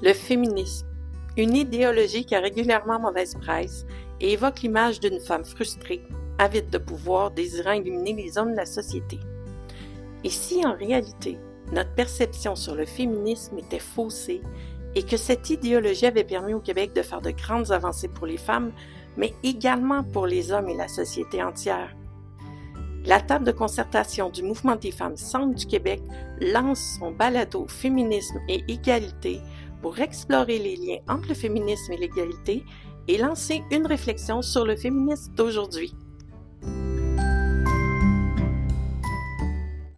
Le féminisme, une idéologie qui a régulièrement mauvaise presse et évoque l'image d'une femme frustrée, avide de pouvoir, désirant éliminer les hommes de la société. Et si en réalité, notre perception sur le féminisme était faussée et que cette idéologie avait permis au Québec de faire de grandes avancées pour les femmes, mais également pour les hommes et la société entière? La table de concertation du Mouvement des femmes Centre du Québec lance son balado Féminisme et égalité pour explorer les liens entre le féminisme et l'égalité et lancer une réflexion sur le féminisme d'aujourd'hui.